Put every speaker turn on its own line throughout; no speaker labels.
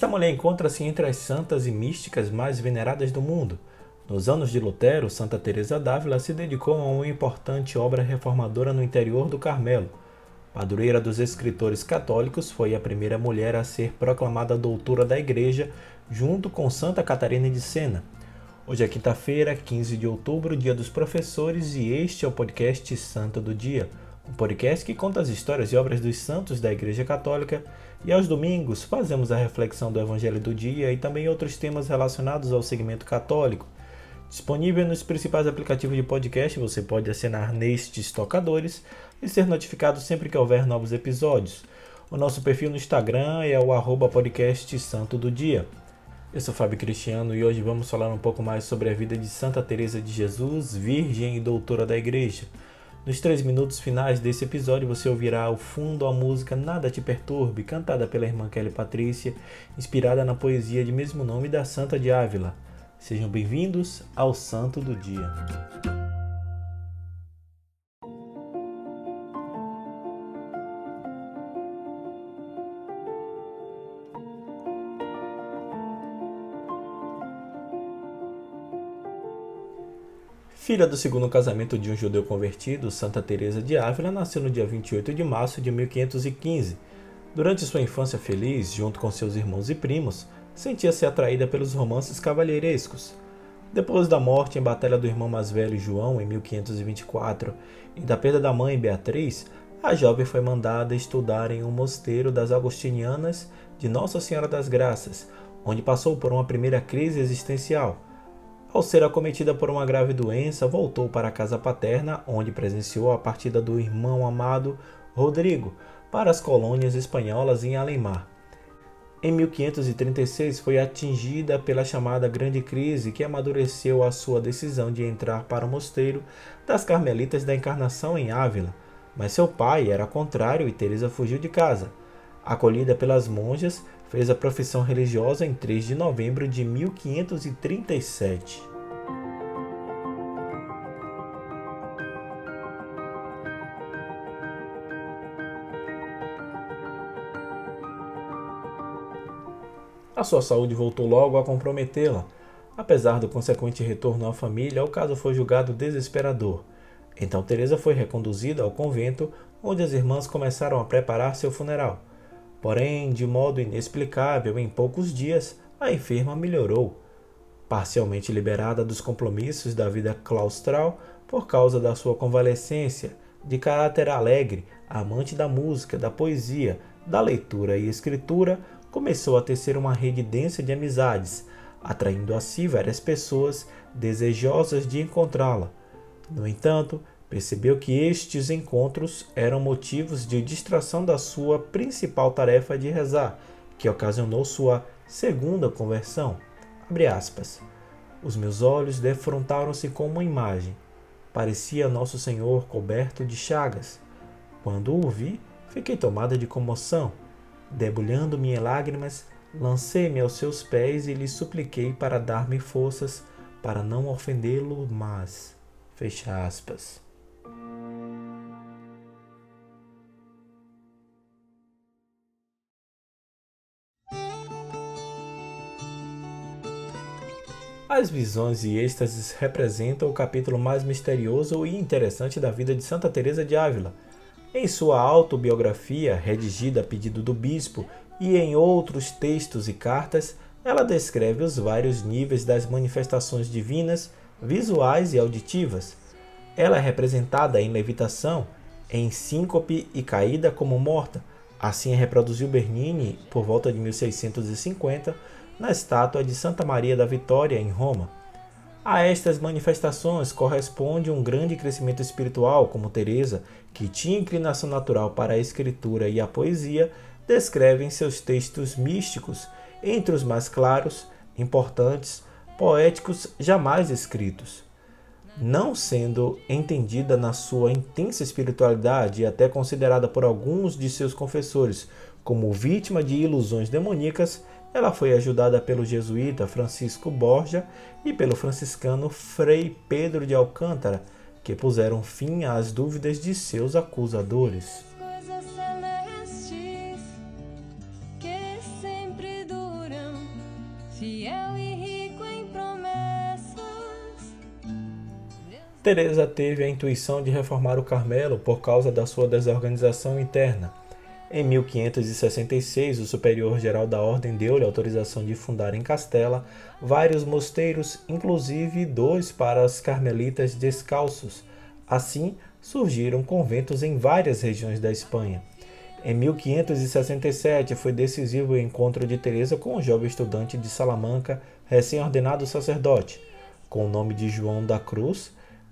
Esta mulher encontra-se entre as santas e místicas mais veneradas do mundo. Nos anos de Lutero, Santa Teresa d'Ávila se dedicou a uma importante obra reformadora no interior do Carmelo. Padroeira dos escritores católicos, foi a primeira mulher a ser proclamada doutora da Igreja, junto com Santa Catarina de Sena. Hoje é quinta-feira, 15 de outubro, dia dos professores, e este é o podcast Santo do Dia, um podcast que conta as histórias e obras dos santos da Igreja Católica e aos domingos fazemos a reflexão do Evangelho do dia e também outros temas relacionados ao segmento católico. Disponível nos principais aplicativos de podcast, você pode assinar nestes tocadores e ser notificado sempre que houver novos episódios. O nosso perfil no Instagram é o arroba podcast Santo do Dia. Eu sou Fábio Cristiano e hoje vamos falar um pouco mais sobre a vida de Santa Teresa de Jesus, virgem e doutora da Igreja. Nos três minutos finais desse episódio você ouvirá ao fundo a música Nada Te Perturbe, cantada pela irmã Kelly Patrícia, inspirada na poesia de mesmo nome da Santa de Ávila. Sejam bem-vindos ao Santo do Dia. Filha do segundo casamento de um judeu convertido, Santa Teresa de Ávila nasceu no dia 28 de março de 1515. Durante sua infância feliz, junto com seus irmãos e primos, sentia-se atraída pelos romances cavalheirescos. Depois da morte em batalha do irmão mais velho João em 1524 e da perda da mãe Beatriz, a jovem foi mandada estudar em um mosteiro das Agostinianas de Nossa Senhora das Graças, onde passou por uma primeira crise existencial ao ser acometida por uma grave doença, voltou para a casa paterna, onde presenciou a partida do irmão amado Rodrigo para as colônias espanholas em Alemar. Em 1536 foi atingida pela chamada Grande Crise, que amadureceu a sua decisão de entrar para o mosteiro das Carmelitas da Encarnação em Ávila, mas seu pai era contrário e Teresa fugiu de casa. Acolhida pelas monjas, fez a profissão religiosa em 3 de novembro de 1537. A sua saúde voltou logo a comprometê-la. Apesar do consequente retorno à família, o caso foi julgado desesperador. Então Teresa foi reconduzida ao convento, onde as irmãs começaram a preparar seu funeral. Porém, de modo inexplicável, em poucos dias, a enferma melhorou. Parcialmente liberada dos compromissos da vida claustral por causa da sua convalescência, de caráter alegre, amante da música, da poesia, da leitura e escritura, começou a tecer uma rede densa de amizades, atraindo a si várias pessoas desejosas de encontrá-la. No entanto, Percebeu que estes encontros eram motivos de distração da sua principal tarefa de rezar, que ocasionou sua segunda conversão. Os meus olhos defrontaram-se com uma imagem. Parecia Nosso Senhor coberto de chagas. Quando o vi, fiquei tomada de comoção. Debulhando-me em lágrimas, lancei-me aos seus pés e lhe supliquei para dar-me forças para não ofendê-lo mais. Fecha aspas. As visões e êxtases representam o capítulo mais misterioso e interessante da vida de Santa Teresa de Ávila. Em sua autobiografia, redigida a pedido do bispo, e em outros textos e cartas, ela descreve os vários níveis das manifestações divinas, visuais e auditivas. Ela é representada em levitação, em síncope e caída como morta. Assim reproduziu Bernini por volta de 1650 na estátua de Santa Maria da Vitória, em Roma. A estas manifestações corresponde um grande crescimento espiritual, como Teresa, que tinha inclinação natural para a escritura e a poesia, descreve em seus textos místicos, entre os mais claros, importantes, poéticos jamais escritos. Não sendo entendida na sua intensa espiritualidade e até considerada por alguns de seus confessores como vítima de ilusões demoníacas, ela foi ajudada pelo jesuíta Francisco Borja e pelo franciscano Frei Pedro de Alcântara, que puseram fim às dúvidas de seus acusadores. Teresa teve a intuição de reformar o Carmelo por causa da sua desorganização interna em 1566, o superior-geral da ordem deu-lhe autorização de fundar em Castela vários mosteiros, inclusive dois para os carmelitas descalços. Assim, surgiram conventos em várias regiões da Espanha. Em 1567 foi decisivo o encontro de Teresa com um jovem estudante de Salamanca, recém-ordenado sacerdote. Com o nome de João da Cruz,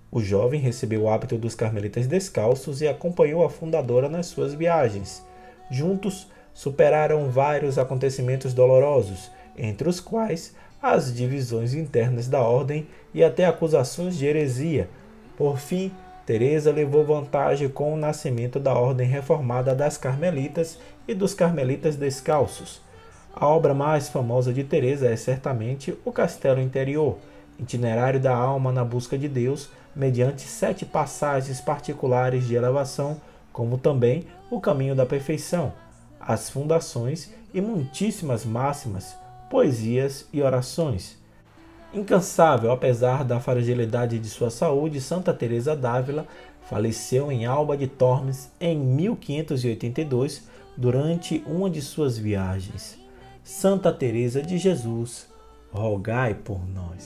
o jovem recebeu o hábito dos carmelitas descalços e acompanhou a fundadora nas suas viagens. Juntos, superaram vários acontecimentos dolorosos, entre os quais as divisões internas da ordem e até acusações de heresia. Por fim, Teresa levou vantagem com o nascimento da ordem reformada das Carmelitas e dos Carmelitas Descalços. A obra mais famosa de Teresa é certamente O Castelo Interior, itinerário da alma na busca de Deus, mediante sete passagens particulares de elevação como também o caminho da perfeição, as fundações e muitíssimas máximas, poesias e orações. Incansável apesar da fragilidade de sua saúde, Santa Teresa d'Ávila faleceu em Alba de Tormes em 1582 durante uma de suas viagens. Santa Teresa de Jesus, rogai por nós.